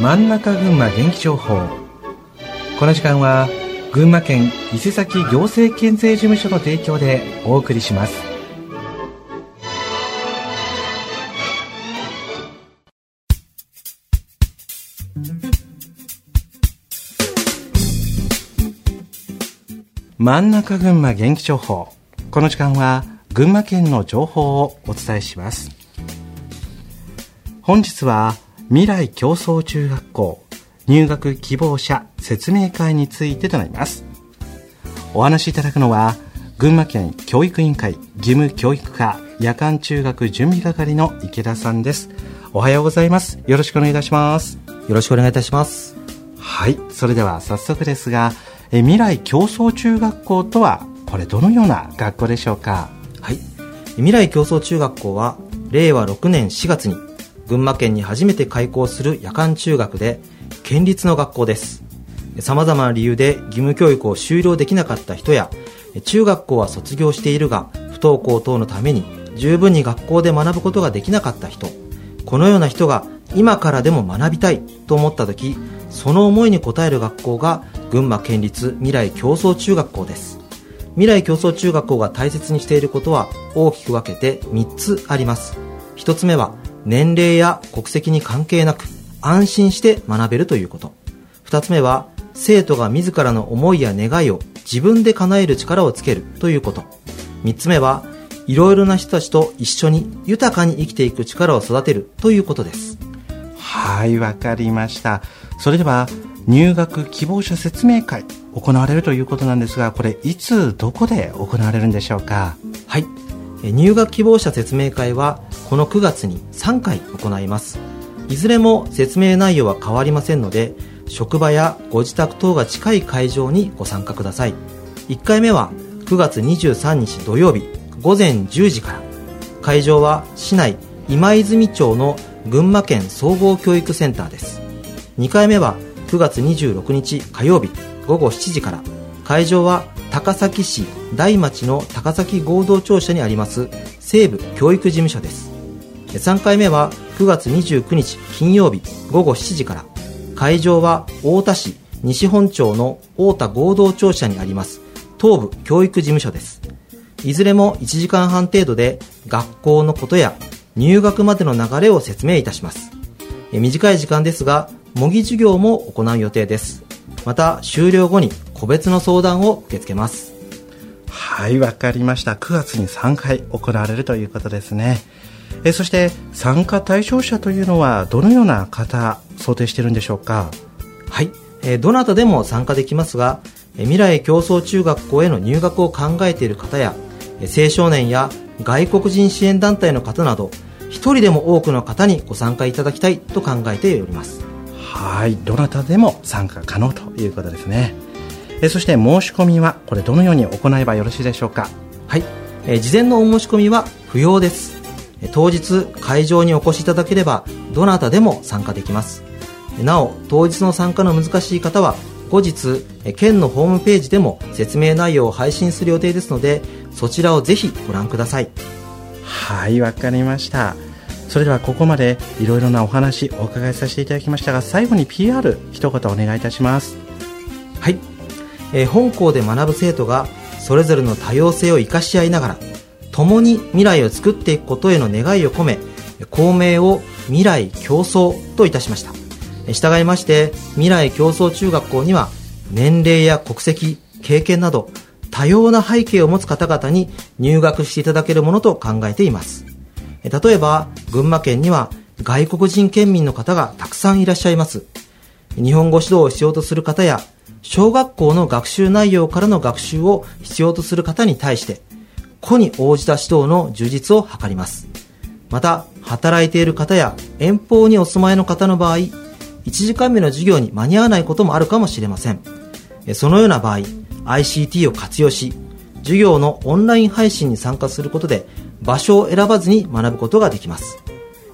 真ん中群馬元気情報。この時間は群馬県伊勢崎行政県税事務所の提供でお送りします。真ん中群馬元気情報。この時間は群馬県の情報をお伝えします。本日は未来競争中学校入学希望者説明会についてとなります。お話しいただくのは群馬県教育委員会義務教育課夜間中学準備係の池田さんです。おはようございます。よろしくお願いいたします。よろしくお願いいたします。はい。それでは早速ですがえ未来競争中学校とはこれどのような学校でしょうか？はい。未来競争中学校は令和6年4月に群馬県に初めて開校する夜間中学で県立の学校です。様々な理由で義務教育を終了できなかった人や中学校は卒業しているが不登校等のために十分に学校で学ぶことができなかった人。このような人が今からでも学びたいと思った時その思いに応える学校が群馬県立未来競争中学校です。未来競争中学校が大切にしていることは大きく分けて3つあります。1つ目は年齢や国籍に関係なく安心して学べるということ。2つ目は生徒が自らの思いや願いを自分で叶える力をつけるということ。3つ目はいろいろな人たちと一緒に豊かに生きていく力を育てるということです。はいわかりました。それでは入学希望者説明会行われるということなんですがこれいつどこで行われるんでしょうか？はい。入学希望者説明会はこの9月に3回行います。いずれも説明内容は変わりませんので職場やご自宅等が近い会場にご参加ください。1回目は9月23日土曜日午前10時から。会場は市内今泉町の群馬県総合教育センターです。2回目は9月26日火曜日午後7時から。会場は高崎市大町の高崎合同庁舎にあります西部教育事務所です。3回目は9月29日金曜日午後7時から。会場は太田市西本町の太田合同庁舎にあります。東部教育事務所です。いずれも1時間半程度で学校のことや入学までの流れを説明いたします。短い時間ですが模擬授業も行う予定です。また終了後に個別の相談を受け付けます。はいわかりました。9月に3回行われるということですね。えそして参加対象者というのはどのような方想定しているんでしょうか？はい、えどなたでも参加できますが未来競争中学校への入学を考えている方や青少年や外国人支援団体の方など一人でも多くの方にご参加いただきたいと考えております。はい。どなたでも参加可能ということですね。えそして申し込みはこれどのように行えばよろしいでしょうか？はい、え事前のお申し込みは不要です当日会場にお越しいただければどなたでも参加できます。なお当日の参加の難しい方は後日県のホームページでも説明内容を配信する予定ですのでそちらをぜひご覧ください。はいわかりました。それではここまでいろいろなお話お伺いさせていただきましたが最後に PR 一言お願いいたします。はい、えー、本校で学ぶ生徒がそれぞれの多様性を生かし合いながら共に未来を作っていくことへの願いを込め校名を未来競争といたしました。従いまして未来競争中学校には年齢や国籍経験など多様な背景を持つ方々に入学していただけるものと考えています。例えば群馬県には外国人県民の方がたくさんいらっしゃいます。日本語指導を必要とする方や小学校の学習内容からの学習を必要とする方に対して個に応じた指導の充実を図ります。また働いている方や遠方にお住まいの方の場合1時間目の授業に間に合わないこともあるかもしれません。そのような場合 ICT を活用し授業のオンライン配信に参加することで場所を選ばずに学ぶことができます。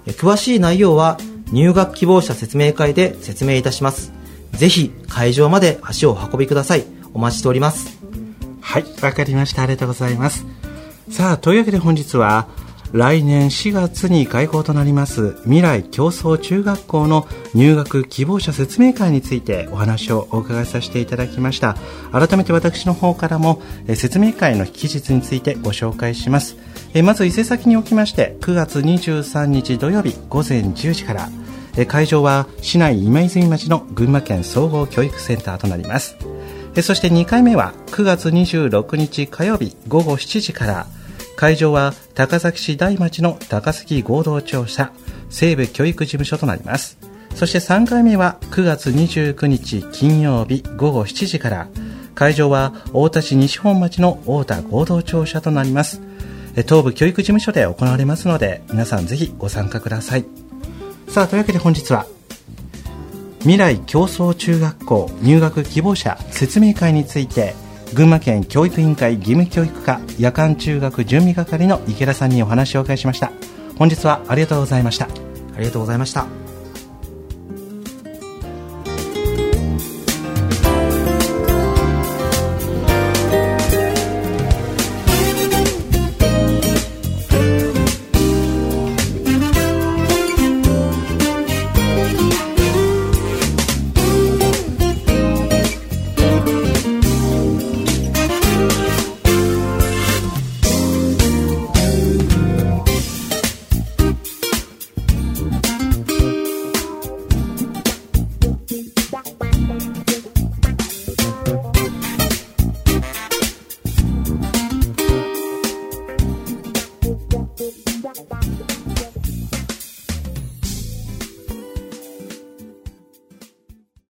詳しい内容は入学希望者説明会で説明いたします。ぜひ会場まで足をお運びください。お待ちしております。はいわかりました。ありがとうございます。さあというわけで本日は来年4月に開校となります未来競争中学校の入学希望者説明会についてお話をお伺いさせていただきました。改めて私の方からも説明会の期日についてご紹介します。まず伊勢崎におきまして9月23日土曜日午前10時から会場は市内今泉町の群馬県総合教育センターとなります。そして2回目は9月26日火曜日午後7時から。会場は高崎市大町の高崎合同庁舎西部教育事務所となります。そして3回目は9月29日金曜日午後7時から。会場は大田市西本町の大田合同庁舎となります。東部教育事務所で行われますので皆さんぜひご参加ください。さあというわけで本日は未来競争中学校入学希望者説明会について群馬県教育委員会義務教育課夜間中学準備係の池田さんにお話をお伺いしました。本日はありがとうございました。ありがとうございました。